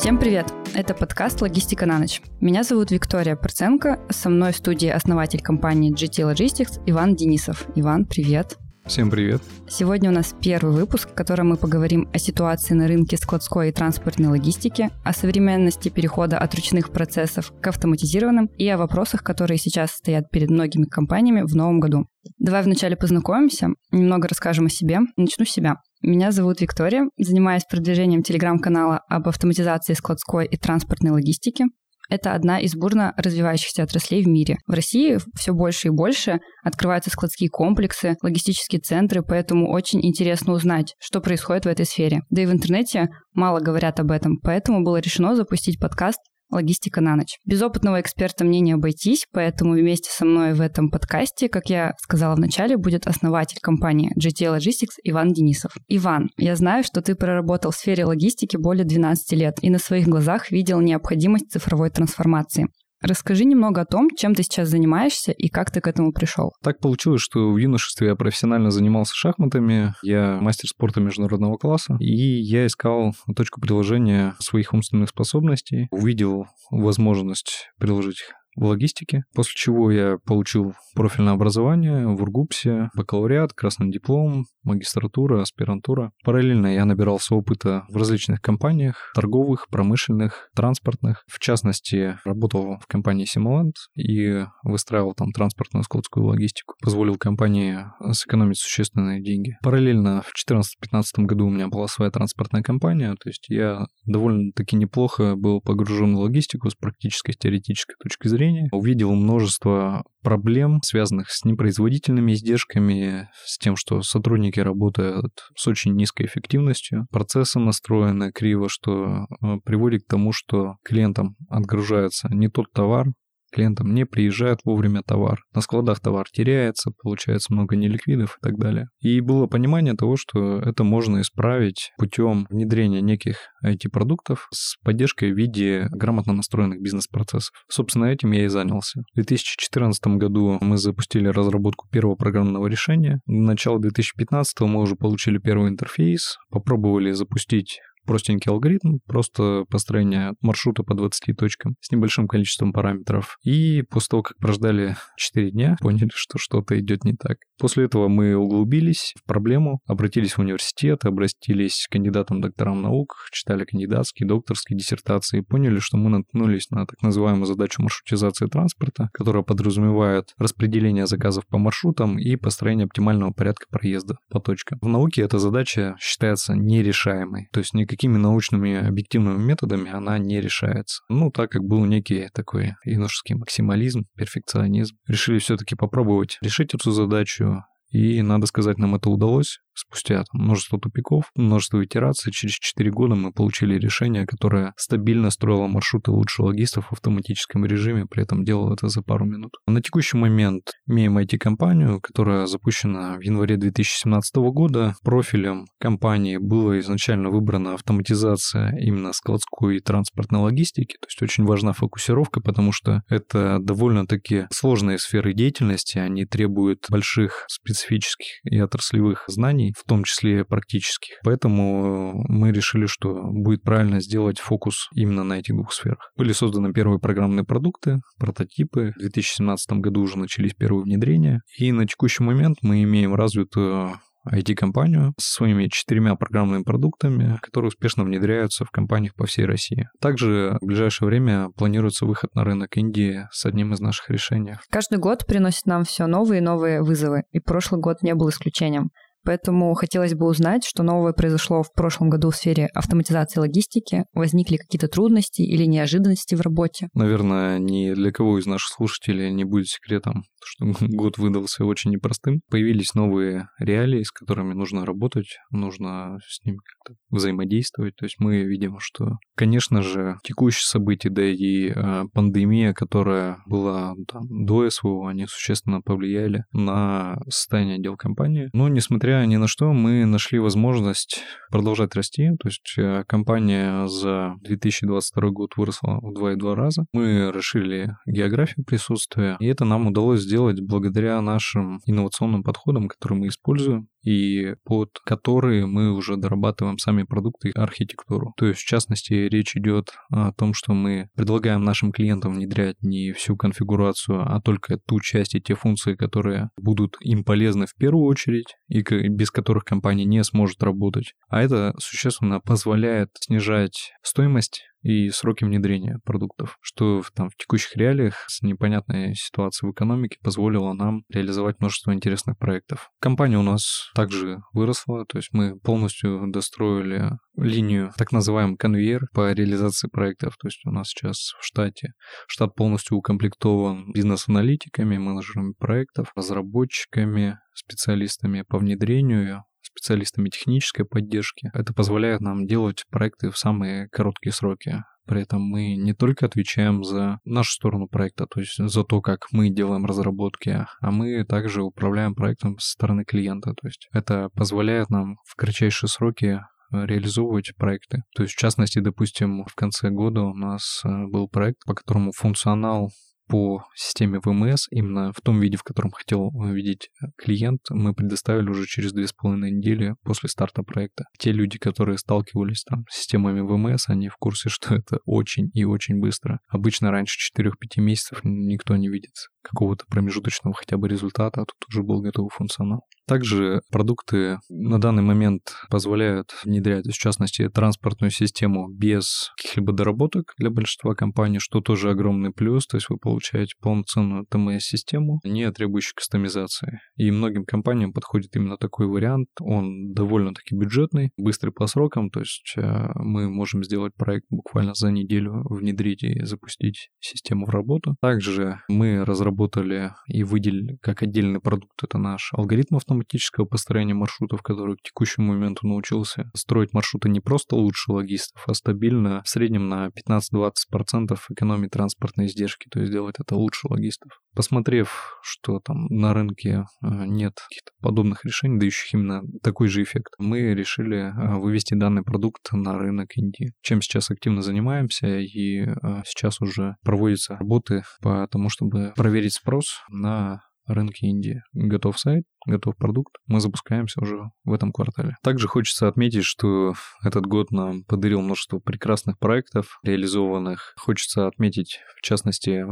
Всем привет! Это подкаст «Логистика на ночь». Меня зовут Виктория Проценко. Со мной в студии основатель компании GT Logistics Иван Денисов. Иван, привет! Всем привет. Сегодня у нас первый выпуск, в котором мы поговорим о ситуации на рынке складской и транспортной логистики, о современности перехода от ручных процессов к автоматизированным и о вопросах, которые сейчас стоят перед многими компаниями в новом году. Давай вначале познакомимся, немного расскажем о себе. Начну с себя. Меня зовут Виктория, занимаюсь продвижением телеграм-канала об автоматизации складской и транспортной логистики. Это одна из бурно развивающихся отраслей в мире. В России все больше и больше открываются складские комплексы, логистические центры, поэтому очень интересно узнать, что происходит в этой сфере. Да и в интернете мало говорят об этом, поэтому было решено запустить подкаст Логистика на ночь. Без опытного эксперта мне не обойтись, поэтому вместе со мной в этом подкасте, как я сказала в начале, будет основатель компании GT Logistics Иван Денисов. Иван, я знаю, что ты проработал в сфере логистики более 12 лет и на своих глазах видел необходимость цифровой трансформации. Расскажи немного о том, чем ты сейчас занимаешься и как ты к этому пришел. Так получилось, что в юношестве я профессионально занимался шахматами, я мастер спорта международного класса, и я искал точку приложения своих умственных способностей, увидел возможность приложить в логистике, после чего я получил профильное образование в Ургупсе, бакалавриат, красный диплом, магистратура, аспирантура. Параллельно я набирался опыта в различных компаниях, торговых, промышленных, транспортных. В частности, работал в компании Симоланд и выстраивал там транспортную складскую логистику. Позволил компании сэкономить существенные деньги. Параллельно в 2014-2015 году у меня была своя транспортная компания, то есть я довольно-таки неплохо был погружен в логистику с практической, с теоретической точки зрения. Увидел множество проблем, связанных с непроизводительными издержками, с тем, что сотрудники работают с очень низкой эффективностью, процессы настроены криво, что э, приводит к тому, что клиентам отгружается не тот товар, клиентам не приезжает вовремя товар. На складах товар теряется, получается много неликвидов и так далее. И было понимание того, что это можно исправить путем внедрения неких IT-продуктов с поддержкой в виде грамотно настроенных бизнес-процессов. Собственно, этим я и занялся. В 2014 году мы запустили разработку первого программного решения. В начале 2015 мы уже получили первый интерфейс, попробовали запустить простенький алгоритм, просто построение маршрута по 20 точкам с небольшим количеством параметров. И после того, как прождали 4 дня, поняли, что что-то идет не так. После этого мы углубились в проблему, обратились в университет, обратились к кандидатам докторам наук, читали кандидатские, докторские диссертации поняли, что мы наткнулись на так называемую задачу маршрутизации транспорта, которая подразумевает распределение заказов по маршрутам и построение оптимального порядка проезда по точкам. В науке эта задача считается нерешаемой, то есть никаких никакими научными объективными методами она не решается. Ну, так как был некий такой юношеский максимализм, перфекционизм, решили все-таки попробовать решить эту задачу и, надо сказать, нам это удалось. Спустя там, множество тупиков, множество итераций, через 4 года мы получили решение, которое стабильно строило маршруты лучше логистов в автоматическом режиме, при этом делало это за пару минут. На текущий момент имеем IT-компанию, которая запущена в январе 2017 года. Профилем компании было изначально выбрана автоматизация именно складской и транспортной логистики, то есть очень важна фокусировка, потому что это довольно-таки сложные сферы деятельности, они требуют больших специалистов специфических и отраслевых знаний, в том числе практических. Поэтому мы решили, что будет правильно сделать фокус именно на этих двух сферах. Были созданы первые программные продукты, прототипы. В 2017 году уже начались первые внедрения. И на текущий момент мы имеем развитую IT-компанию с своими четырьмя программными продуктами, которые успешно внедряются в компаниях по всей России. Также в ближайшее время планируется выход на рынок Индии с одним из наших решений. Каждый год приносит нам все новые и новые вызовы, и прошлый год не был исключением. Поэтому хотелось бы узнать, что новое произошло в прошлом году в сфере автоматизации логистики. Возникли какие-то трудности или неожиданности в работе? Наверное, ни для кого из наших слушателей не будет секретом, что год выдался очень непростым. Появились новые реалии, с которыми нужно работать, нужно с ними как-то взаимодействовать. То есть мы видим, что, конечно же, текущие события, да и э, пандемия, которая была там, до СВО, они существенно повлияли на состояние дел компании. Но, несмотря ни на что, мы нашли возможность продолжать расти. То есть э, компания за 2022 год выросла в 2,2 раза. Мы расширили географию присутствия, и это нам удалось сделать благодаря нашим инновационным подходам, которые мы используем и под которые мы уже дорабатываем сами продукты и архитектуру. То есть, в частности, речь идет о том, что мы предлагаем нашим клиентам внедрять не всю конфигурацию, а только ту часть и те функции, которые будут им полезны в первую очередь и без которых компания не сможет работать. А это существенно позволяет снижать стоимость и сроки внедрения продуктов, что там в текущих реалиях с непонятной ситуацией в экономике позволило нам реализовать множество интересных проектов. Компания у нас также выросла, то есть мы полностью достроили линию, так называемый конвейер по реализации проектов. То есть у нас сейчас в штате штат полностью укомплектован бизнес-аналитиками, менеджерами проектов, разработчиками, специалистами по внедрению, специалистами технической поддержки. Это позволяет нам делать проекты в самые короткие сроки. При этом мы не только отвечаем за нашу сторону проекта, то есть за то, как мы делаем разработки, а мы также управляем проектом со стороны клиента. То есть это позволяет нам в кратчайшие сроки реализовывать проекты. То есть, в частности, допустим, в конце года у нас э, был проект, по которому функционал по системе ВМС, именно в том виде, в котором хотел видеть клиент, мы предоставили уже через две с половиной недели после старта проекта. Те люди, которые сталкивались там с системами ВМС, они в курсе, что это очень и очень быстро. Обычно раньше 4-5 месяцев никто не видит какого-то промежуточного хотя бы результата, а тут уже был готовый функционал. Также продукты на данный момент позволяют внедрять, в частности, транспортную систему без каких-либо доработок для большинства компаний, что тоже огромный плюс. То есть вы получаете полноценную ТМС-систему, не требующую кастомизации. И многим компаниям подходит именно такой вариант. Он довольно-таки бюджетный, быстрый по срокам. То есть э, мы можем сделать проект буквально за неделю, внедрить и запустить систему в работу. Также мы разработали и выделили как отдельный продукт, это наш алгоритм автоматического построения маршрутов, который к текущему моменту научился. Строить маршруты не просто лучше логистов, а стабильно в среднем на 15-20% экономить транспортные издержки, то есть делать это лучше логистов. Посмотрев, что там на рынке э, нет каких-то подобных решений, дающих именно такой же эффект, мы решили э, вывести данный продукт на рынок Индии, чем сейчас активно занимаемся, и э, сейчас уже проводятся работы по тому, чтобы проверить спрос на рынке Индии. Готов сайт, готов продукт. Мы запускаемся уже в этом квартале. Также хочется отметить, что этот год нам подарил множество прекрасных проектов, реализованных. Хочется отметить, в частности,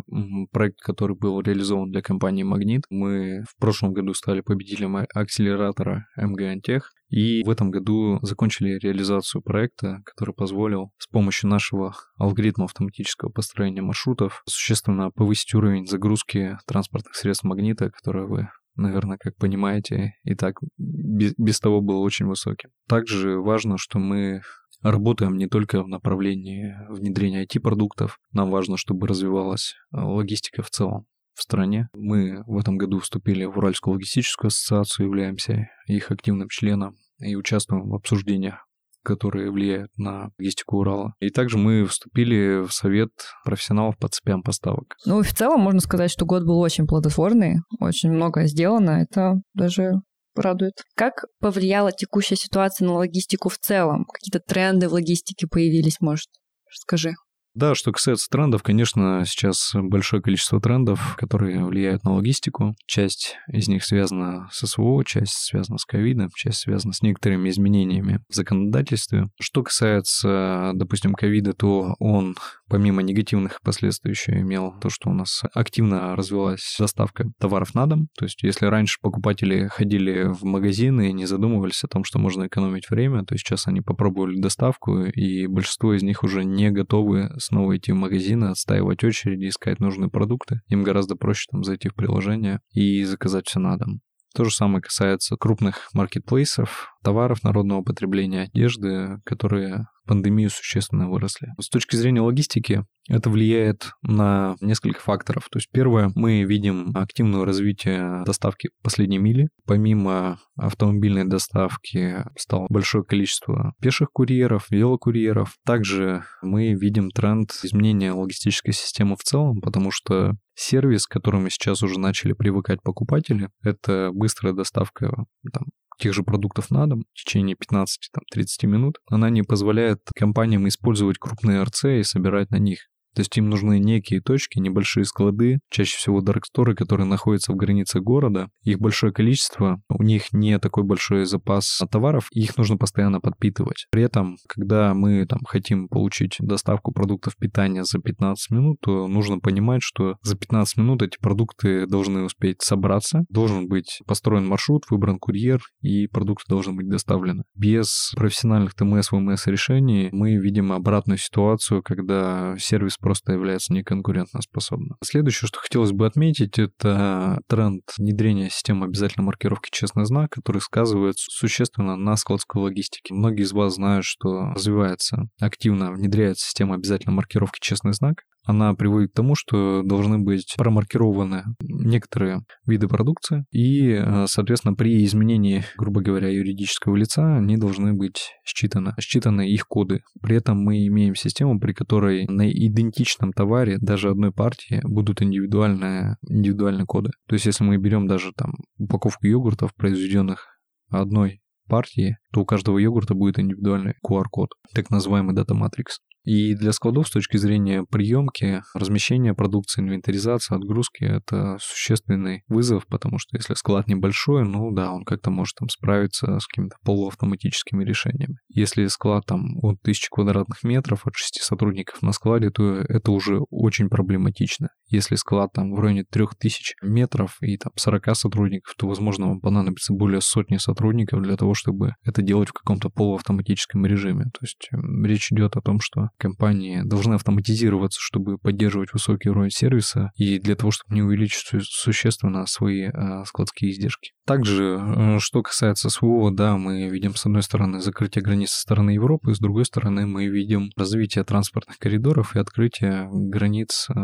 проект, который был реализован для компании «Магнит». Мы в прошлом году стали победителем акселератора МГ Антех. И в этом году закончили реализацию проекта, который позволил с помощью нашего алгоритма автоматического построения маршрутов существенно повысить уровень загрузки транспортных средств магнита, которые вы наверное, как понимаете, и так без, без того был очень высоким. Также важно, что мы работаем не только в направлении внедрения IT-продуктов, нам важно, чтобы развивалась логистика в целом в стране. Мы в этом году вступили в Уральскую логистическую ассоциацию, являемся их активным членом и участвуем в обсуждениях которые влияют на логистику Урала. И также мы вступили в совет профессионалов по цепям поставок. Ну, в целом можно сказать, что год был очень плодотворный, очень многое сделано. Это даже радует. Как повлияла текущая ситуация на логистику в целом? Какие-то тренды в логистике появились, может? Расскажи. Да, что касается трендов, конечно, сейчас большое количество трендов, которые влияют на логистику. Часть из них связана с СВО, часть связана с ковидом, часть связана с некоторыми изменениями в законодательстве. Что касается, допустим, ковида, то он помимо негативных последствий еще имел то, что у нас активно развилась доставка товаров на дом. То есть если раньше покупатели ходили в магазины и не задумывались о том, что можно экономить время, то сейчас они попробовали доставку, и большинство из них уже не готовы снова идти в магазины, отстаивать очереди, искать нужные продукты. Им гораздо проще там зайти в приложение и заказать все на дом. То же самое касается крупных маркетплейсов, товаров народного потребления, одежды, которые пандемию существенно выросли. С точки зрения логистики, это влияет на несколько факторов. То есть первое, мы видим активное развитие доставки последней мили. Помимо автомобильной доставки стало большое количество пеших курьеров, велокурьеров. Также мы видим тренд изменения логистической системы в целом, потому что сервис, к которому сейчас уже начали привыкать покупатели, это быстрая доставка там, тех же продуктов на дом в течение 15-30 минут, она не позволяет компаниям использовать крупные РЦ и собирать на них То есть им нужны некие точки, небольшие склады, чаще всего дарксторы, которые находятся в границе города. Их большое количество, у них не такой большой запас товаров, и их нужно постоянно подпитывать. При этом, когда мы там хотим получить доставку продуктов питания за 15 минут, то нужно понимать, что за 15 минут эти продукты должны успеть собраться, должен быть построен маршрут, выбран курьер, и продукты должны быть доставлены. Без профессиональных ТМС, ВМС решений мы видим обратную ситуацию, когда сервис просто является неконкурентоспособным. Следующее, что хотелось бы отметить, это тренд внедрения системы обязательной маркировки «Честный знак», который сказывается существенно на складской логистике. Многие из вас знают, что развивается, активно внедряется система обязательной маркировки «Честный знак», она приводит к тому, что должны быть промаркированы некоторые виды продукции, и, э, соответственно, при изменении, грубо говоря, юридического лица, они должны быть считаны, считаны их коды. При этом мы имеем систему, при которой на идентичном товаре даже одной партии будут индивидуальные, индивидуальные коды. То есть, если мы берем даже там упаковку йогуртов, произведенных одной партии, то у каждого йогурта будет индивидуальный QR-код, так называемый Matrix. И для складов с точки зрения приемки, размещения продукции, инвентаризации, отгрузки — это существенный вызов, потому что если склад небольшой, ну да, он как-то может там справиться с какими-то полуавтоматическими решениями. Если склад там от 1000 квадратных метров, от 6 сотрудников на складе, то это уже очень проблематично. Если склад там в районе 3000 метров и там 40 сотрудников, то, возможно, вам понадобится более сотни сотрудников для того, чтобы это делать в каком-то полуавтоматическом режиме. То есть речь идет о том, что компании должны автоматизироваться, чтобы поддерживать высокий уровень сервиса и для того, чтобы не увеличить существенно свои э, складские издержки. Также, э, что касается СВО, да, мы видим с одной стороны закрытие границ со стороны Европы, с другой стороны мы видим развитие транспортных коридоров и открытие границ э,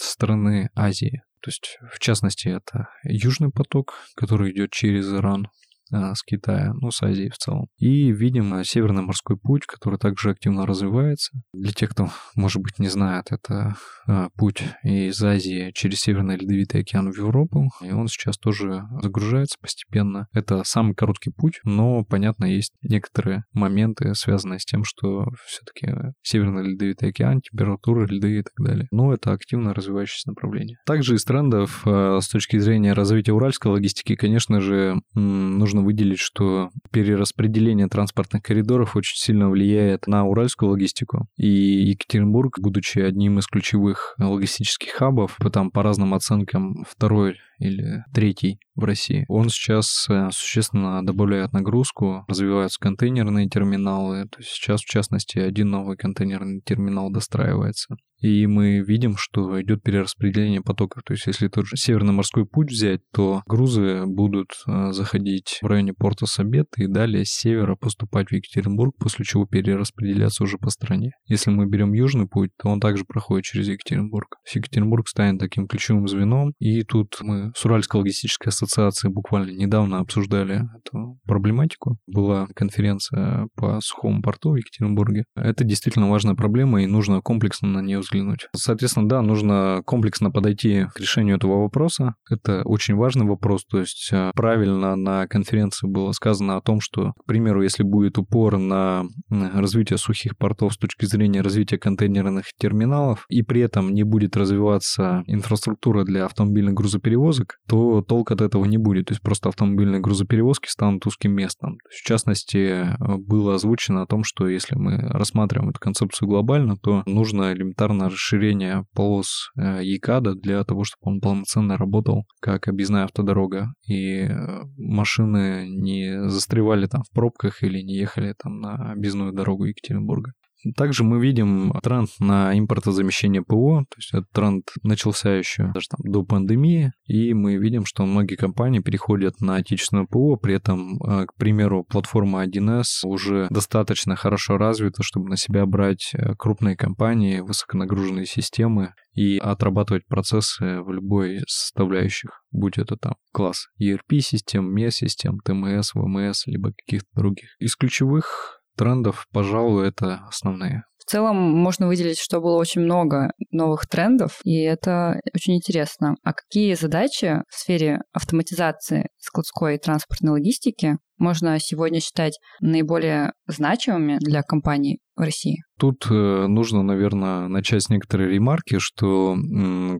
со стороны Азии. То есть, в частности, это Южный поток, который идет через Иран, а, с Китая, ну, с Азии в целом. И видим Северный морской путь, который также активно развивается. Для тех, кто, может быть, не знает, это а, путь из Азии через Северный Ледовитый океан в Европу, и он сейчас тоже загружается постепенно. Это самый короткий путь, но, понятно, есть некоторые моменты, связанные с тем, что все-таки Северный Ледовитый океан, температура льды и так далее. Но это активно развивающееся направление. Также из трендов а, с точки зрения развития уральской логистики, конечно же, нужно выделить, что перераспределение транспортных коридоров очень сильно влияет на уральскую логистику. И Екатеринбург, будучи одним из ключевых логистических хабов, там по разным оценкам второй или третий в России. Он сейчас э, существенно добавляет нагрузку, развиваются контейнерные терминалы. То есть сейчас, в частности, один новый контейнерный терминал достраивается. И мы видим, что идет перераспределение потоков. То есть если тот же Северный морской путь взять, то грузы будут э, заходить в районе порта Сабет и далее с севера поступать в Екатеринбург, после чего перераспределяться уже по стране. Если мы берем Южный путь, то он также проходит через Екатеринбург. Екатеринбург станет таким ключевым звеном, и тут мы с Уральской логистической ассоциацией буквально недавно обсуждали эту проблематику. Была конференция по сухому порту в Екатеринбурге. Это действительно важная проблема, и нужно комплексно на нее взглянуть. Соответственно, да, нужно комплексно подойти к решению этого вопроса. Это очень важный вопрос. То есть э, правильно на конференции было сказано о том, что, к примеру, если будет упор на развитие сухих портов с точки зрения развития контейнерных терминалов, и при этом не будет развиваться инфраструктура для автомобильных грузоперевозок, то толк от этого не будет. То есть просто автомобильные грузоперевозки станут узким местом. В частности, было озвучено о том, что если мы рассматриваем эту концепцию глобально, то нужно элементарно расширение полос э, ЕКАДа для того, чтобы он полноценно работал как объездная автодорога, и э, машины не застревали там в пробках или не ехали там на объездную дорогу Екатеринбурга. Также мы видим тренд на импортозамещение ПО, то есть этот тренд начался еще даже там до пандемии, и мы видим, что многие компании переходят на отечественное ПО, при этом, э, к примеру, платформа 1С уже достаточно хорошо развита, чтобы на себя брать э, крупные компании, высоконагруженные системы и отрабатывать процессы в любой составляющих, будь это там класс ERP-систем, MES-систем, TMS, VMS, либо каких-то других. Из ключевых трендов, пожалуй, это основные. В целом можно выделить, что было очень много новых трендов, и это очень интересно. А какие задачи в сфере автоматизации складской и транспортной логистики можно сегодня считать наиболее значимыми для компаний в России? Тут э, нужно, наверное, начать с некоторой ремарки, что,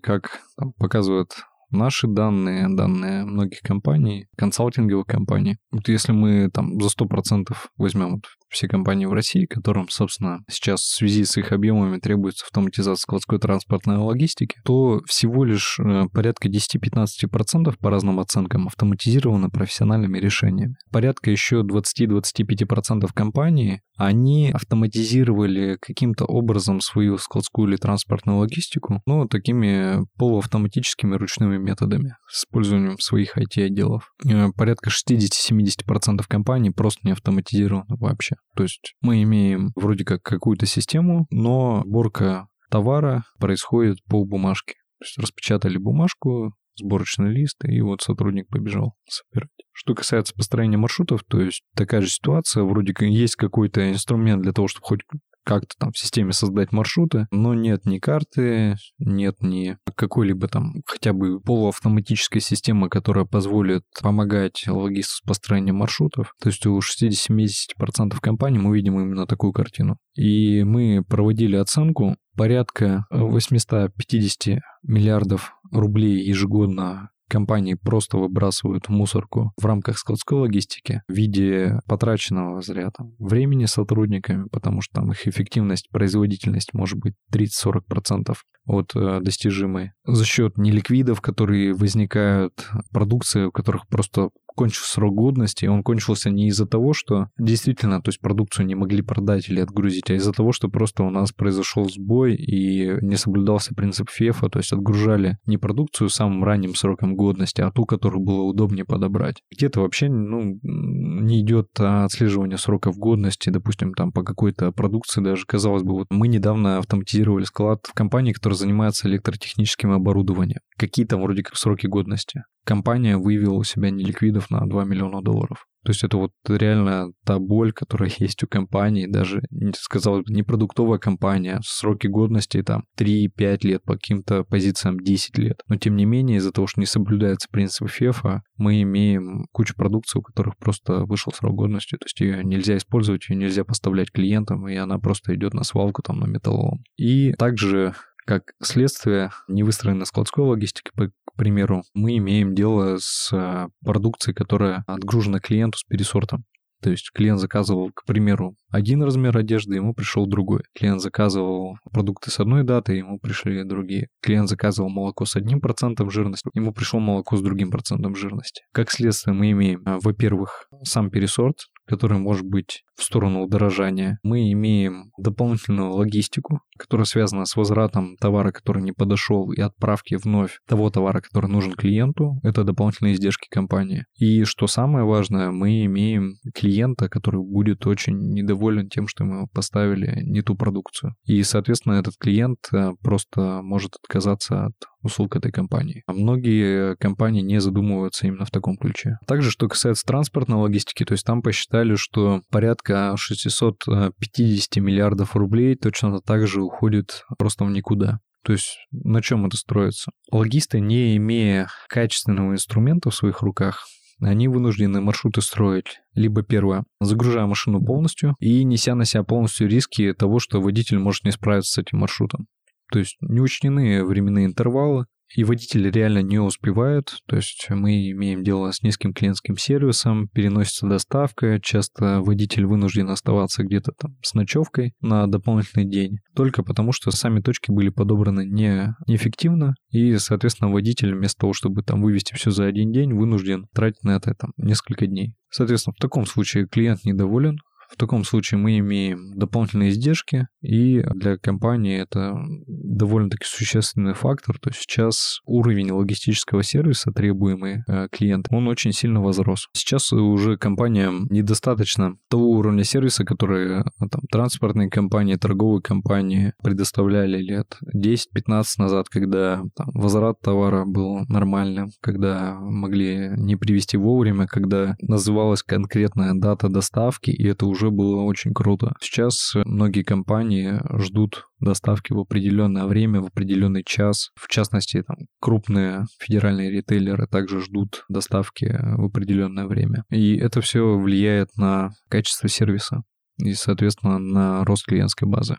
как там, показывают наши данные, данные многих компаний, консалтинговых компаний. Вот если мы там за 100% возьмем вот все компании в России, которым, собственно, сейчас в связи с их объемами требуется автоматизация складской транспортной логистики, то всего лишь э, порядка 10-15% по разным оценкам автоматизировано профессиональными решениями. Порядка еще 20-25% компаний, они автоматизировали каким-то образом свою складскую или транспортную логистику, ну, такими полуавтоматическими ручными методами с использованием своих IT-отделов. Э, порядка 60-70% компаний просто не автоматизировано вообще. То есть мы имеем вроде как какую-то систему, но сборка товара происходит по бумажке. То есть распечатали бумажку, сборочный лист, и вот сотрудник побежал собирать. Что касается построения маршрутов, то есть такая же ситуация, вроде как есть какой-то инструмент для того, чтобы хоть как-то там в системе создать маршруты, но нет ни карты, нет ни какой-либо там хотя бы полуавтоматической системы, которая позволит помогать логисту с построением маршрутов. То есть у 60-70% компаний мы видим именно такую картину. И мы проводили оценку порядка 850 миллиардов рублей ежегодно компании просто выбрасывают мусорку в рамках складской логистики в виде потраченного зря там, времени сотрудниками, потому что там их эффективность, производительность может быть 30-40% от э, достижимой. За счет неликвидов, которые возникают, продукции, у которых просто кончился срок годности, он кончился не из-за того, что действительно, то есть продукцию не могли продать или отгрузить, а из-за того, что просто у нас произошел сбой и не соблюдался принцип ФЕФа, то есть отгружали не продукцию самым ранним сроком годности, а ту, которую было удобнее подобрать. Где-то вообще ну, не идет отслеживание сроков годности, допустим, там по какой-то продукции даже, казалось бы, вот мы недавно автоматизировали склад в компании, которая занимается электротехническим оборудованием. Какие там вроде как сроки годности? Компания выявила у себя неликвидов на 2 миллиона долларов. То есть это вот реально та боль, которая есть у компании, даже, сказал бы, не продуктовая компания, сроки годности там 3-5 лет, по каким-то позициям 10 лет. Но тем не менее, из-за того, что не соблюдается принцип ФЕФа, мы имеем кучу продукции, у которых просто вышел срок годности, то есть ее нельзя использовать, ее нельзя поставлять клиентам, и она просто идет на свалку там на металлолом. И также как следствие невыстроенной складской логистики, по, к примеру, мы имеем дело с а, продукцией, которая отгружена клиенту с пересортом. То есть клиент заказывал, к примеру, один размер одежды, ему пришел другой. Клиент заказывал продукты с одной датой, ему пришли другие. Клиент заказывал молоко с одним процентом жирности, ему пришло молоко с другим процентом жирности. Как следствие мы имеем, а, во-первых, сам пересорт, который может быть в сторону удорожания. Мы имеем дополнительную логистику, которая связана с возвратом товара, который не подошел, и отправки вновь того товара, который нужен клиенту. Это дополнительные издержки компании. И что самое важное, мы имеем клиента, который будет очень недоволен тем, что мы поставили не ту продукцию. И, соответственно, этот клиент э, просто может отказаться от услуг этой компании. А многие компании не задумываются именно в таком ключе. Также, что касается транспортной логистики, то есть там посчитали, что порядка 650 миллиардов рублей точно так же уходит просто в никуда. То есть на чем это строится? Логисты, не имея качественного инструмента в своих руках, они вынуждены маршруты строить. Либо первое, загружая машину полностью и неся на себя полностью риски того, что водитель может не справиться с этим маршрутом. То есть не учтены временные интервалы, и водители реально не успевают, то есть мы имеем дело с низким клиентским сервисом, переносится доставка, часто водитель вынужден оставаться где-то там с ночевкой на дополнительный день, только потому что сами точки были подобраны не, неэффективно, и, соответственно, водитель вместо того, чтобы там вывести все за один день, вынужден тратить на это там несколько дней. Соответственно, в таком случае клиент недоволен, в таком случае мы имеем дополнительные издержки, и для компании это довольно-таки существенный фактор. То есть сейчас уровень логистического сервиса, требуемый э, клиентам, он очень сильно возрос. Сейчас уже компаниям недостаточно того уровня сервиса, который э, там, транспортные компании, торговые компании предоставляли лет 10-15 назад, когда там, возврат товара был нормальным, когда могли не привезти вовремя, когда называлась конкретная дата доставки, и это уже уже было очень круто. Сейчас многие компании ждут доставки в определенное время, в определенный час. В частности, там, крупные федеральные ритейлеры также ждут доставки в определенное время. И это все влияет на качество сервиса. и, соответственно, на рост клиентской базы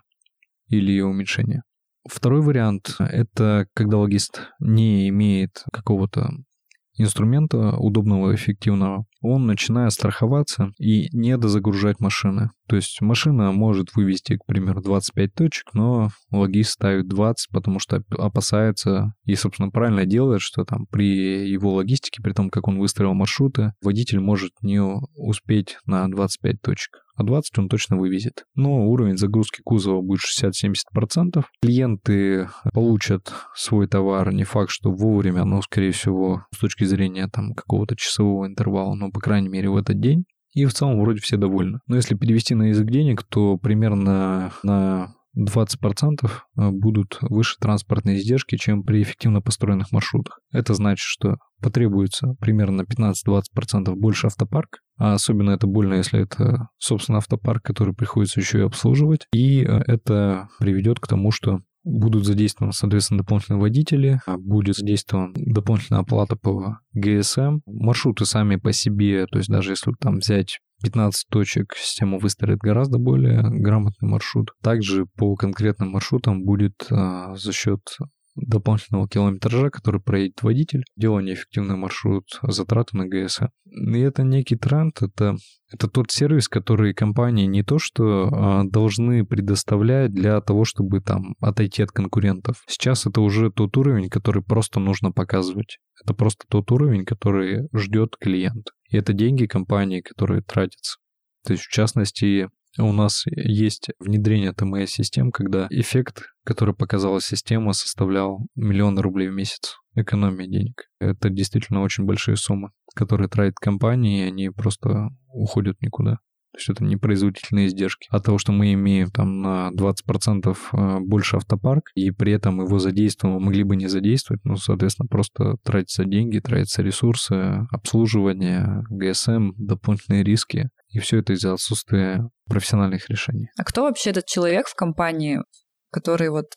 или ее уменьшение. Второй вариант — это когда логист не имеет какого-то инструмента удобного, эффективного, он начинает страховаться и не дозагружать машины. То есть машина может вывести, к примеру, 25 точек, но логист ставит 20, потому что опасается и, собственно, правильно делает, что там при его логистике, при том, как он выстроил маршруты, водитель может не успеть на 25 точек а 20 он точно вывезет. Но уровень загрузки кузова будет 60-70%. Клиенты получат свой товар, не факт, что вовремя, но, скорее всего, с точки зрения там какого-то часового интервала, но, по крайней мере, в этот день. И в целом вроде все довольны. Но если перевести на язык денег, то примерно на 20% э, будут выше транспортные издержки, чем при эффективно построенных маршрутах. Это значит, что потребуется примерно 15-20% больше автопарк, а особенно это больно, если это, собственно, автопарк, который приходится еще и обслуживать. И э, это приведет к тому, что будут задействованы, соответственно, дополнительные водители, а будет задействована дополнительная оплата по ГСМ. Маршруты сами по себе, то есть даже если там взять 15 точек система выстроит гораздо более грамотный маршрут. Также по конкретным маршрутам будет а, за счет дополнительного километража, который проедет водитель, делание эффективный маршрут, затраты на ГС. И это некий тренд, это, это тот сервис, который компании не то что а, должны предоставлять для того, чтобы там отойти от конкурентов. Сейчас это уже тот уровень, который просто нужно показывать. Это просто тот уровень, который ждет клиент. И это деньги компании, которые тратятся. То есть, в частности, у нас есть внедрение ТМС-систем, когда эффект, который показала система, составлял миллион рублей в месяц экономии денег. Это действительно очень большие суммы, которые тратят компании, и они просто уходят никуда. То есть это не производительные издержки. От того, что мы имеем там на 20% э, больше автопарк, и при этом его задействуем, могли бы не задействовать, ну, соответственно, просто тратятся деньги, тратятся ресурсы, обслуживание, ГСМ, дополнительные риски. И все это из-за отсутствия профессиональных решений. А кто вообще этот человек в компании, который вот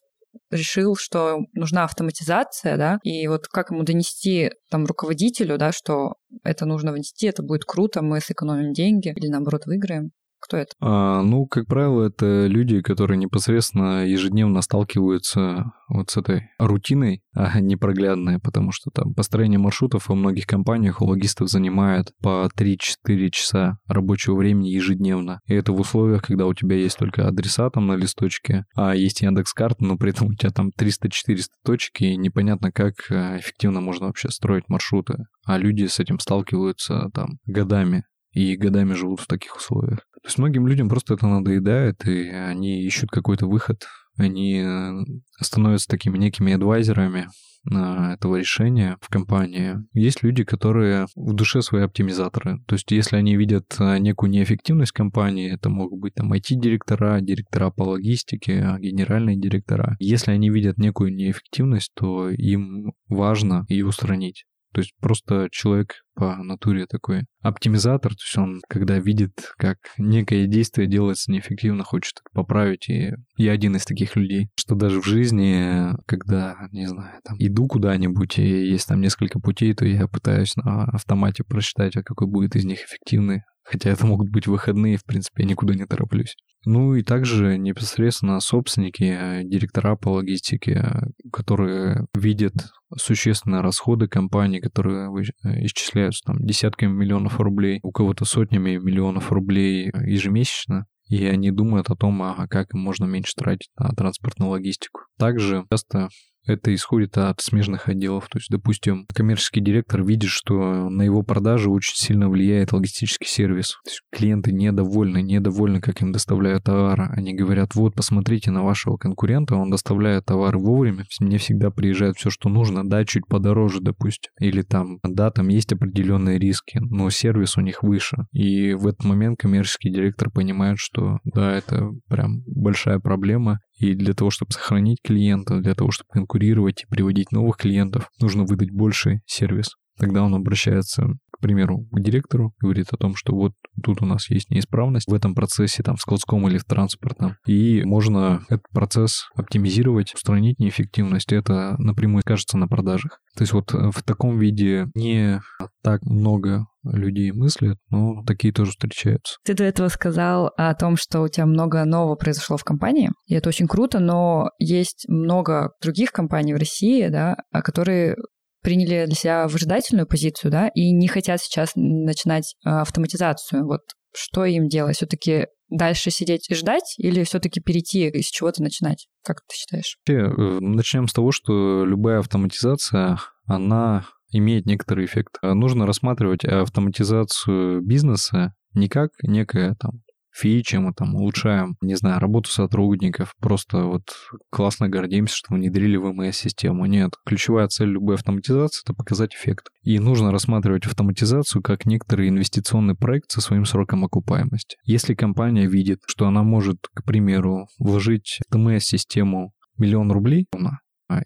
решил, что нужна автоматизация, да, и вот как ему донести там руководителю, да, что это нужно внести, это будет круто, мы сэкономим деньги или наоборот выиграем. Кто это? А, ну, как правило, это люди, которые непосредственно ежедневно сталкиваются вот с этой рутиной а непроглядной, потому что там построение маршрутов во многих компаниях у логистов занимает по 3-4 часа рабочего времени ежедневно. И это в условиях, когда у тебя есть только адреса там на листочке, а есть Яндекс карта, но при этом у тебя там 300-400 точек, и непонятно, как э, эффективно можно вообще строить маршруты. А люди с этим сталкиваются там годами и годами живут в таких условиях. То есть многим людям просто это надоедает, и они ищут какой-то выход. Они э, становятся такими некими адвайзерами этого решения в компании. Есть люди, которые в душе свои оптимизаторы. То есть если они видят э, некую неэффективность компании, это могут быть там IT-директора, директора по логистике, генеральные директора. Если они видят некую неэффективность, то им важно ее устранить. То есть просто человек по натуре такой оптимизатор, то есть он, когда видит, как некое действие делается неэффективно, хочет это поправить, и я один из таких людей, что даже в жизни, когда, не знаю, там, иду куда-нибудь, и есть там несколько путей, то я пытаюсь на автомате просчитать, а какой будет из них эффективный, хотя это могут быть выходные, в принципе, я никуда не тороплюсь. Ну и также непосредственно собственники, э, директора по логистике, э, которые видят существенные расходы компании, которые э, исчисляются там десятками миллионов рублей, у кого-то сотнями миллионов рублей ежемесячно, и они думают о том, а как им можно меньше тратить на транспортную логистику. Также часто это исходит от смежных отделов. То есть, допустим, коммерческий директор видит, что на его продажи очень сильно влияет логистический сервис. То есть клиенты недовольны, недовольны, как им доставляют товары. Они говорят, вот, посмотрите на вашего конкурента, он доставляет товары вовремя, мне всегда приезжает все, что нужно, да, чуть подороже, допустим. Или там, да, там есть определенные риски, но сервис у них выше. И в этот момент коммерческий директор понимает, что да, это прям большая проблема, и для того, чтобы сохранить клиента, для того, чтобы конкурировать и приводить новых клиентов, нужно выдать больший сервис. Тогда он обращается, к примеру, к директору, говорит о том, что вот тут у нас есть неисправность в этом процессе, там, в складском или в транспортном, и можно этот процесс оптимизировать, устранить неэффективность, это напрямую скажется на продажах. То есть вот в таком виде не так много людей мыслят, но такие тоже встречаются. Ты до этого сказал о том, что у тебя много нового произошло в компании, и это очень круто, но есть много других компаний в России, да, которые приняли для себя выжидательную позицию, да, и не хотят сейчас начинать а, автоматизацию. Вот что им делать? Все-таки дальше сидеть и ждать или все-таки перейти и с чего-то начинать? Как ты считаешь? Э, начнем с того, что любая автоматизация, она имеет некоторый эффект. Нужно рассматривать автоматизацию бизнеса не как некое там фичи, мы там улучшаем, не знаю, работу сотрудников, просто вот классно гордимся, что внедрили в МС-систему. Нет, ключевая цель любой автоматизации — это показать эффект. И нужно рассматривать автоматизацию как некоторый инвестиционный проект со своим сроком окупаемости. Если компания видит, что она может, к примеру, вложить в ТМС-систему миллион рублей,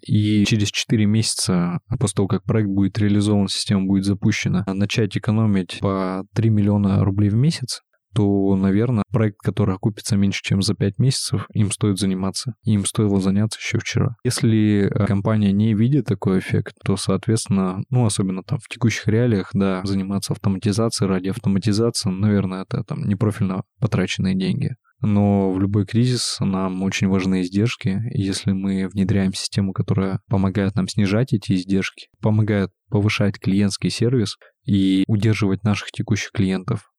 и через 4 месяца после того, как проект будет реализован, система будет запущена, начать экономить по 3 миллиона рублей в месяц, то, наверное, проект, который окупится меньше, чем за 5 месяцев, им стоит заниматься. Им стоило заняться еще вчера. Если э, компания не видит такой эффект, то, соответственно, ну, особенно там в текущих реалиях, да, заниматься автоматизацией ради автоматизации, наверное, это там непрофильно потраченные деньги. Но в любой кризис нам очень важны издержки. И если мы внедряем систему, которая помогает нам снижать эти издержки, помогает повышать клиентский сервис и удерживать наших текущих клиентов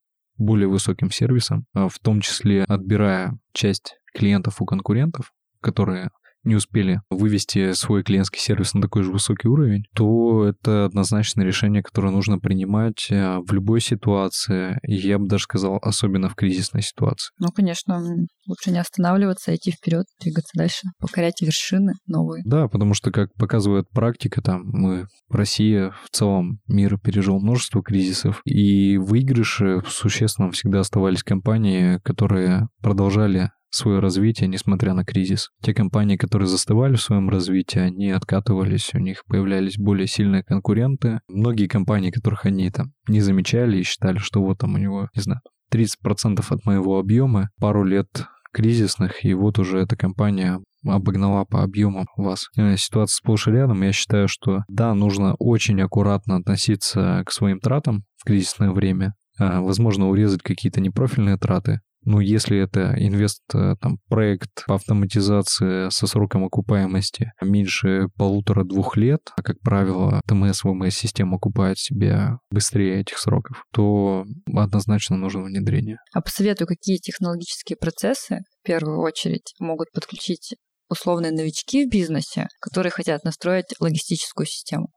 более высоким сервисом, а в том числе отбирая часть клиентов у конкурентов, которые не успели вывести свой клиентский сервис на такой же высокий уровень, то это однозначно решение, которое нужно принимать э, в любой ситуации. И я бы даже сказал, особенно в кризисной ситуации. Ну, конечно, лучше не останавливаться, а идти вперед, двигаться дальше, покорять вершины новые. Да, потому что, как показывает практика, там мы, Россия, в целом мир пережил множество кризисов, и выигрыши существенно всегда оставались компании, которые продолжали свое развитие, несмотря на кризис. Те компании, которые застывали в своем развитии, они откатывались, у них появлялись более сильные конкуренты. Многие компании, которых они там не замечали и считали, что вот там у него, не знаю, 30% от моего объема, пару лет кризисных, и вот уже эта компания обогнала по объемам вас. Э, ситуация сплошь и рядом. Я считаю, что да, нужно очень аккуратно относиться к своим тратам в кризисное время. А, возможно, урезать какие-то непрофильные траты, ну, если это инвест, э, там, проект по автоматизации со сроком окупаемости меньше полутора-двух лет, а, как правило, ТМС, ВМС-система окупает себя быстрее этих сроков, то однозначно нужно внедрение. А посоветую, какие технологические процессы в первую очередь могут подключить условные новички в бизнесе, которые хотят настроить логистическую систему?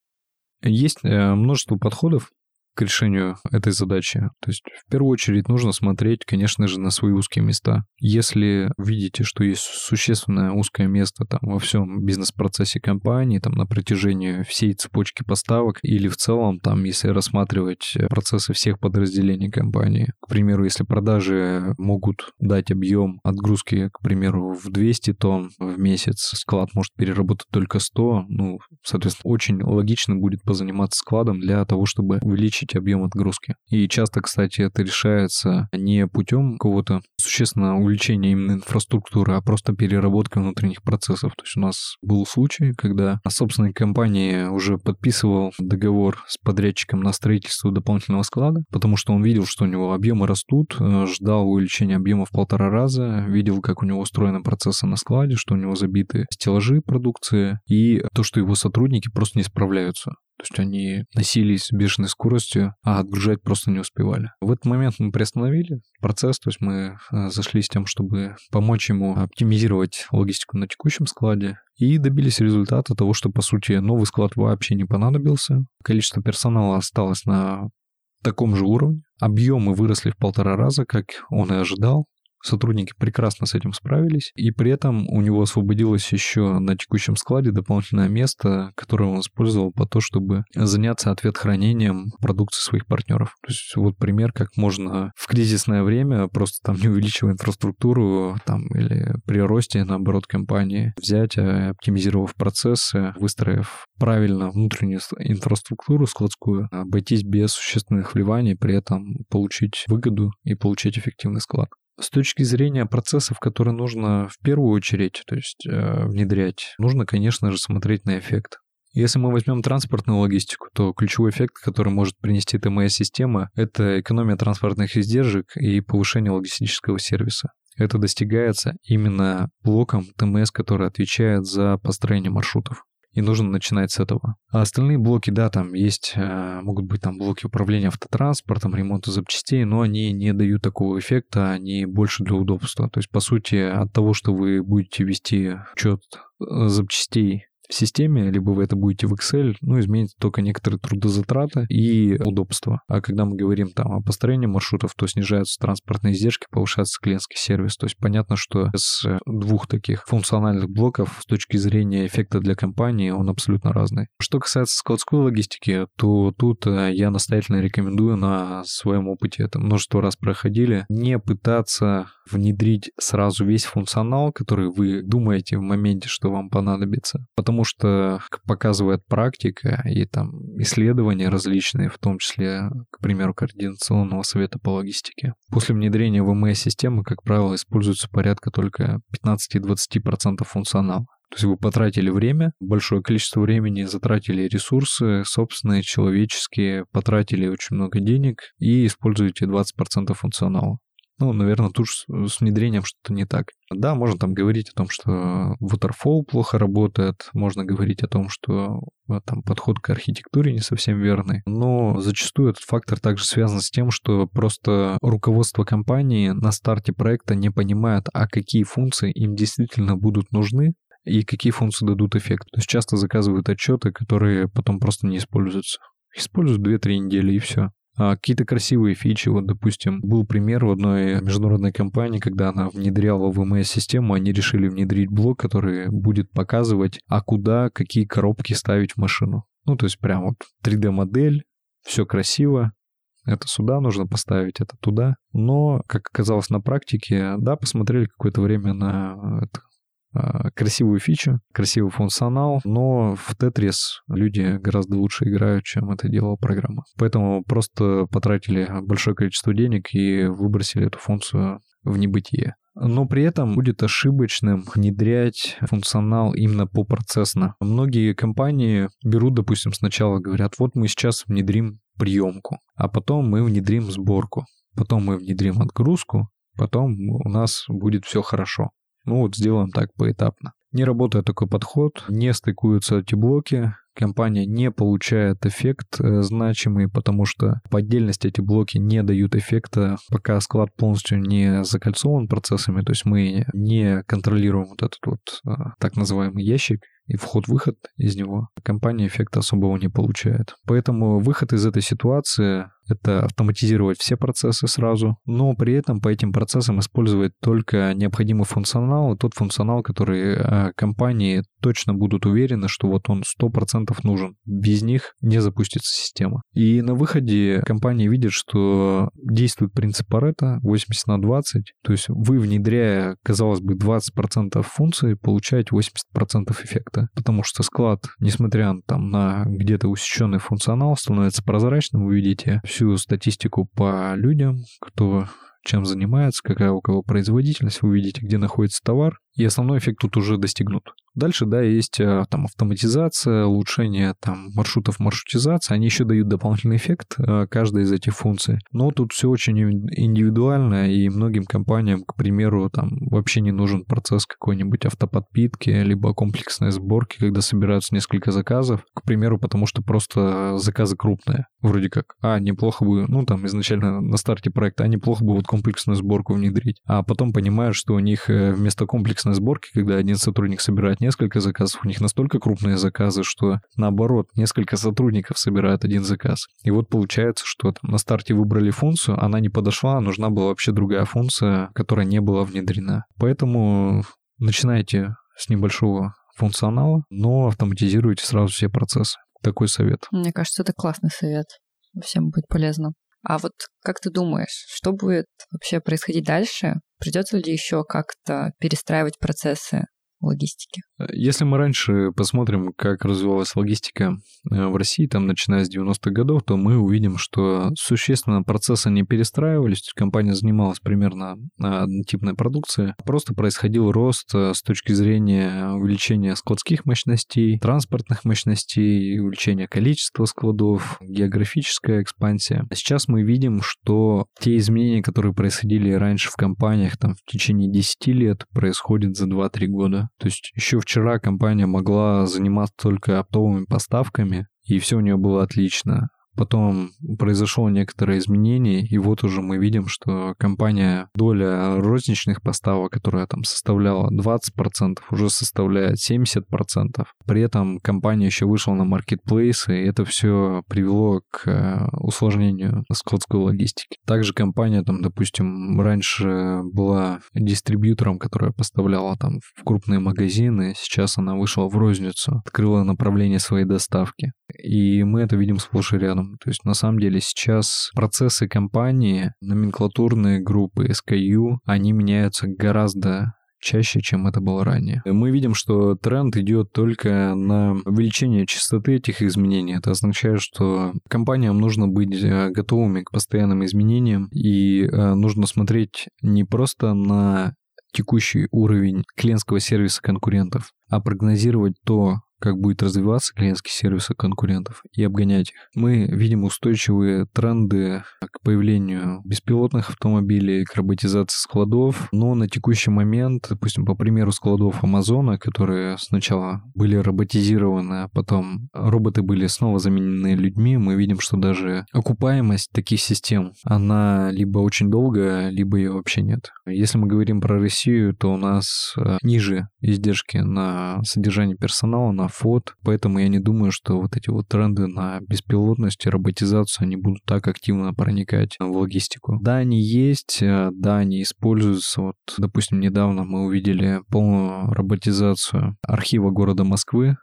Есть э, множество подходов к решению этой задачи. То есть в первую очередь нужно смотреть, конечно же, на свои узкие места. Если видите, что есть существенное узкое место там во всем бизнес-процессе компании, там на протяжении всей цепочки поставок или в целом там, если рассматривать процессы всех подразделений компании. К примеру, если продажи могут дать объем отгрузки, к примеру, в 200 тонн в месяц, склад может переработать только 100, ну, соответственно, очень логично будет позаниматься складом для того, чтобы увеличить увеличить объем отгрузки. И часто, кстати, это решается не путем какого-то существенного увеличения именно инфраструктуры, а просто переработкой внутренних процессов. То есть у нас был случай, когда собственник компании уже подписывал договор с подрядчиком на строительство дополнительного склада, потому что он видел, что у него объемы растут, э, ждал увеличения объема в полтора раза, видел, как у него устроены процессы на складе, что у него забиты стеллажи продукции, и то, что его сотрудники просто не справляются. То есть они носились с бешеной скоростью, а отгружать просто не успевали. В этот момент мы приостановили процесс, то есть мы э, зашли с тем, чтобы помочь ему оптимизировать логистику на текущем складе, и добились результата того, что, по сути, новый склад вообще не понадобился. Количество персонала осталось на таком же уровне. Объемы выросли в полтора раза, как он и ожидал. Сотрудники прекрасно с этим справились, и при этом у него освободилось еще на текущем складе дополнительное место, которое он использовал по то, чтобы заняться ответ хранением продукции своих партнеров. То есть вот пример, как можно в кризисное время, просто там не увеличивая инфраструктуру там, или при росте, наоборот, компании, взять, а, оптимизировав процессы, выстроив правильно внутреннюю инфраструктуру складскую, обойтись без существенных вливаний, при этом получить выгоду и получить эффективный склад. С точки зрения процессов, которые нужно в первую очередь то есть, э, внедрять, нужно, конечно же, смотреть на эффект. Если мы возьмем транспортную логистику, то ключевой эффект, который может принести ТМС-система, это экономия транспортных издержек и повышение логистического сервиса. Это достигается именно блоком ТМС, который отвечает за построение маршрутов и нужно начинать с этого. А остальные блоки, да, там есть, э, могут быть там блоки управления автотранспортом, ремонта запчастей, но они не дают такого эффекта, они больше для удобства. То есть, по сути, от того, что вы будете вести учет э, запчастей в системе, либо вы это будете в Excel, ну, изменится только некоторые трудозатраты и удобства. А когда мы говорим там о построении маршрутов, то снижаются транспортные издержки, повышается клиентский сервис. То есть понятно, что с двух таких функциональных блоков с точки зрения эффекта для компании он абсолютно разный. Что касается складской логистики, то тут э, я настоятельно рекомендую на своем опыте, это множество раз проходили, не пытаться внедрить сразу весь функционал, который вы думаете в моменте, что вам понадобится. Потому что, как показывает практика и там исследования различные, в том числе, к примеру, Координационного совета по логистике, после внедрения ВМС-системы, как правило, используется порядка только 15-20% функционала. То есть вы потратили время, большое количество времени, затратили ресурсы собственные, человеческие, потратили очень много денег и используете 20% функционала. Ну, наверное, тут с внедрением что-то не так. Да, можно там говорить о том, что Waterfall плохо работает, можно говорить о том, что э, там подход к архитектуре не совсем верный, но зачастую этот фактор также связан с тем, что просто руководство компании на старте проекта не понимает, а какие функции им действительно будут нужны, и какие функции дадут эффект. То есть часто заказывают отчеты, которые потом просто не используются. Используют 2-3 недели и все. А какие-то красивые фичи, вот, допустим, был пример в одной международной компании, когда она внедряла ВМС-систему, они решили внедрить блок, который будет показывать, а куда какие коробки ставить в машину. Ну, то есть прям вот 3D-модель, все красиво, это сюда нужно поставить, это туда. Но, как оказалось на практике, да, посмотрели какое-то время на это, красивую фичу, красивый функционал, но в Tetris люди гораздо лучше играют, чем это делала программа. Поэтому просто потратили большое количество денег и выбросили эту функцию в небытие. Но при этом будет ошибочным внедрять функционал именно по процессно. Многие компании берут, допустим, сначала говорят, вот мы сейчас внедрим приемку, а потом мы внедрим сборку, потом мы внедрим отгрузку, потом у нас будет все хорошо. Ну вот сделаем так поэтапно. Не работает такой подход, не стыкуются эти блоки, компания не получает эффект э, значимый, потому что по отдельности эти блоки не дают эффекта, пока склад полностью не закольцован процессами, то есть мы не контролируем вот этот вот э, так называемый ящик, и вход-выход из него, компания эффекта особого не получает. Поэтому выход из этой ситуации это автоматизировать все процессы сразу, но при этом по этим процессам использовать только необходимый функционал, тот функционал, который э, компании точно будут уверены, что вот он 100% нужен. Без них не запустится система. И на выходе компания видит, что действует принцип Паретта 80 на 20, то есть вы, внедряя, казалось бы, 20% функций, получаете 80% эффекта, потому что склад, несмотря там, на где-то усеченный функционал, становится прозрачным, вы видите всю статистику по людям, кто чем занимается, какая у кого производительность, вы видите, где находится товар, и основной эффект тут уже достигнут. Дальше, да, есть э, там автоматизация, улучшение там маршрутов маршрутизации, они еще дают дополнительный эффект, э, каждая из этих функций. Но тут все очень индивидуально, и многим компаниям, к примеру, там вообще не нужен процесс какой-нибудь автоподпитки, либо комплексной сборки, когда собираются несколько заказов, к примеру, потому что просто заказы крупные, вроде как. А, неплохо бы, ну там изначально на старте проекта, а неплохо бы вот комплексную сборку внедрить. А потом понимают, что у них э, вместо комплексной сборки, когда один сотрудник собирает несколько заказов, у них настолько крупные заказы, что наоборот, несколько сотрудников собирают один заказ. И вот получается, что там на старте выбрали функцию, она не подошла, нужна была вообще другая функция, которая не была внедрена. Поэтому начинайте с небольшого функционала, но автоматизируйте сразу все процессы. Такой совет. Мне кажется, это классный совет. Всем будет полезно. А вот как ты думаешь, что будет вообще происходить дальше? Придется ли еще как-то перестраивать процессы логистики? Если мы раньше посмотрим, как развивалась логистика э, в России, там, начиная с 90-х годов, то мы увидим, что существенно процессы не перестраивались, компания занималась примерно однотипной продукцией, просто происходил рост э, с точки зрения увеличения складских мощностей, транспортных мощностей, увеличения количества складов, географическая экспансия. Сейчас мы видим, что те изменения, которые происходили раньше в компаниях, там, в течение 10 лет, происходят за 2-3 года. То есть еще вчера компания могла заниматься только оптовыми поставками, и все у нее было отлично. Потом произошло некоторое изменение, и вот уже мы видим, что компания, доля розничных поставок, которая там составляла 20%, уже составляет 70%. При этом компания еще вышла на маркетплейсы, и это все привело к э, усложнению складской логистики. Также компания, там, допустим, раньше была дистрибьютором, которая поставляла там в крупные магазины, сейчас она вышла в розницу, открыла направление своей доставки. И мы это видим сплошь и рядом то есть на самом деле сейчас процессы компании, номенклатурные группы, SKU, они меняются гораздо чаще, чем это было ранее. Мы видим, что тренд идет только на увеличение частоты этих изменений. Это означает, что компаниям нужно быть э, готовыми к постоянным изменениям, и э, нужно смотреть не просто на текущий уровень клиентского сервиса конкурентов, а прогнозировать то, как будет развиваться клиентский сервис конкурентов и обгонять их. Мы видим устойчивые тренды к появлению беспилотных автомобилей, к роботизации складов, но на текущий момент, допустим, по примеру складов Амазона, которые сначала были роботизированы, а потом роботы были снова заменены людьми, мы видим, что даже окупаемость таких систем, она либо очень долгая, либо ее вообще нет. Если мы говорим про Россию, то у нас э, ниже издержки на содержание персонала, на фот, поэтому я не думаю, что вот эти вот тренды на беспилотность и роботизацию, они будут так активно проникать в логистику. Да, они есть, э, да, они используются. Вот, допустим, недавно мы увидели полную роботизацию архива города Москвы,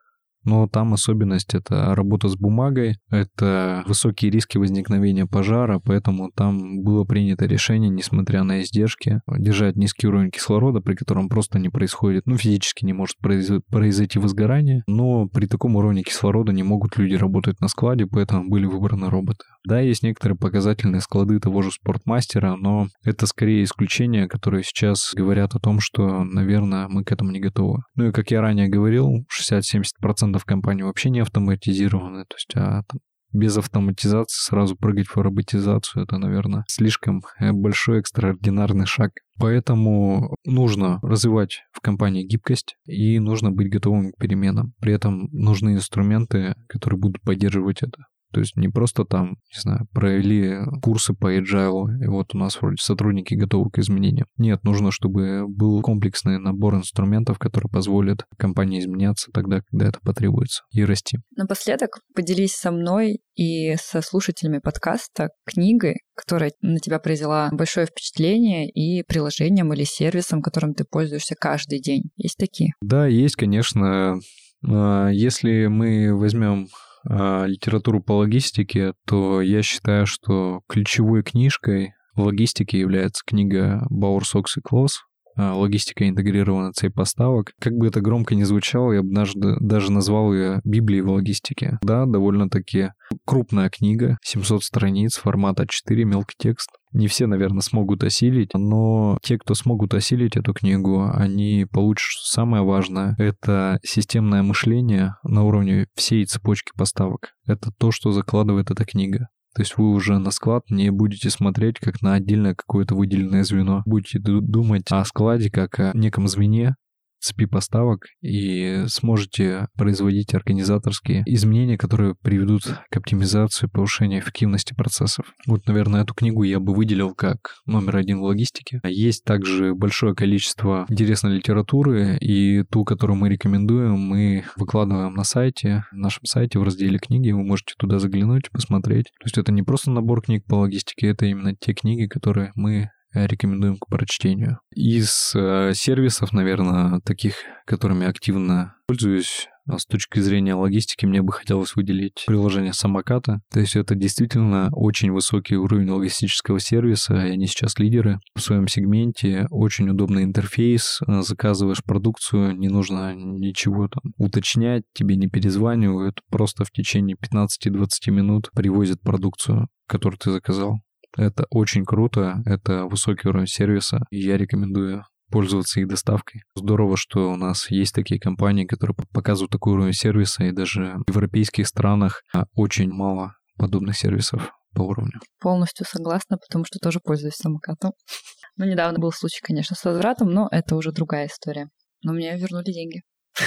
но там особенность — это работа с бумагой, это высокие риски возникновения пожара, поэтому там было принято решение, несмотря на издержки, держать низкий уровень кислорода, при котором просто не происходит, ну, физически не может произойти возгорание, но при таком уровне кислорода не могут люди работать на складе, поэтому были выбраны роботы. Да, есть некоторые показательные склады того же спортмастера, но это скорее исключения, которые сейчас говорят о том, что, наверное, мы к этому не готовы. Ну и, как я ранее говорил, 60-70% компаний вообще не автоматизированы, то есть а там, без автоматизации сразу прыгать в роботизацию, это, наверное, слишком э, большой экстраординарный шаг. Поэтому нужно развивать в компании гибкость и нужно быть готовым к переменам. При этом нужны инструменты, которые будут поддерживать это. То есть не просто там, не знаю, провели курсы по agile, и вот у нас вроде сотрудники готовы к изменениям. Нет, нужно, чтобы был комплексный набор инструментов, который позволит компании изменяться тогда, когда это потребуется, и расти. Напоследок поделись со мной и со слушателями подкаста книгой, которая на тебя произвела большое впечатление, и приложением или сервисом, которым ты пользуешься каждый день. Есть такие? Да, есть, конечно. А, если мы возьмем литературу по логистике, то я считаю, что ключевой книжкой в логистике является книга Бауэр Сокс и Клосс а, «Логистика интегрированная цепь поставок». Как бы это громко не звучало, я бы даже, даже назвал ее Библией в логистике. Да, довольно-таки крупная книга, 700 страниц, формат А4, мелкий текст. Не все, наверное, смогут осилить, но те, кто смогут осилить эту книгу, они получат самое важное. Это системное мышление на уровне всей цепочки поставок. Это то, что закладывает эта книга. То есть вы уже на склад не будете смотреть как на отдельное какое-то выделенное звено. Будете думать о складе как о неком звене, цепи поставок и сможете производить организаторские изменения, которые приведут к оптимизации повышению эффективности процессов. Вот, наверное, эту книгу я бы выделил как номер один в логистике. Есть также большое количество интересной литературы, и ту, которую мы рекомендуем, мы выкладываем на сайте, на нашем сайте в разделе книги, вы можете туда заглянуть, посмотреть. То есть это не просто набор книг по логистике, это именно те книги, которые мы рекомендуем к прочтению. Из э, сервисов, наверное, таких, которыми активно пользуюсь, А с точки зрения логистики мне бы хотелось выделить приложение самоката. То есть это действительно очень высокий уровень логистического сервиса, и они сейчас лидеры в своем сегменте. Очень удобный интерфейс, заказываешь продукцию, не нужно ничего там уточнять, тебе не перезванивают, просто в течение 15-20 минут привозят продукцию, которую ты заказал. Это очень круто, это высокий уровень сервиса, я рекомендую пользоваться их доставкой. Здорово, что у нас есть такие компании, которые показывают такой уровень сервиса, и даже в европейских странах а, очень мало подобных сервисов по уровню. Полностью согласна, потому что тоже пользуюсь самокатом. Ну, недавно был случай, конечно, с возвратом, но это уже другая история. Но мне вернули деньги.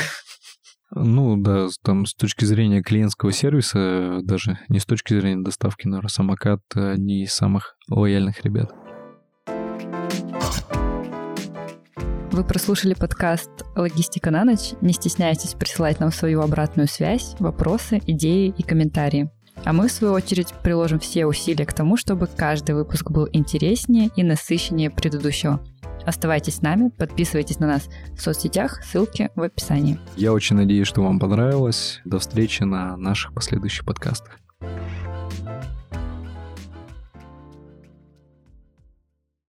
Ну да, там с точки зрения клиентского сервиса, даже не с точки зрения доставки, наверное, самокат одни из самых лояльных ребят. Вы прослушали подкаст «Логистика на ночь». Не стесняйтесь присылать нам свою обратную связь, вопросы, идеи и комментарии. А мы, в свою очередь, приложим все усилия к тому, чтобы каждый выпуск был интереснее и насыщеннее предыдущего. Оставайтесь с нами, подписывайтесь на нас в соцсетях, ссылки в описании. Я очень надеюсь, что вам понравилось. До встречи на наших последующих подкастах.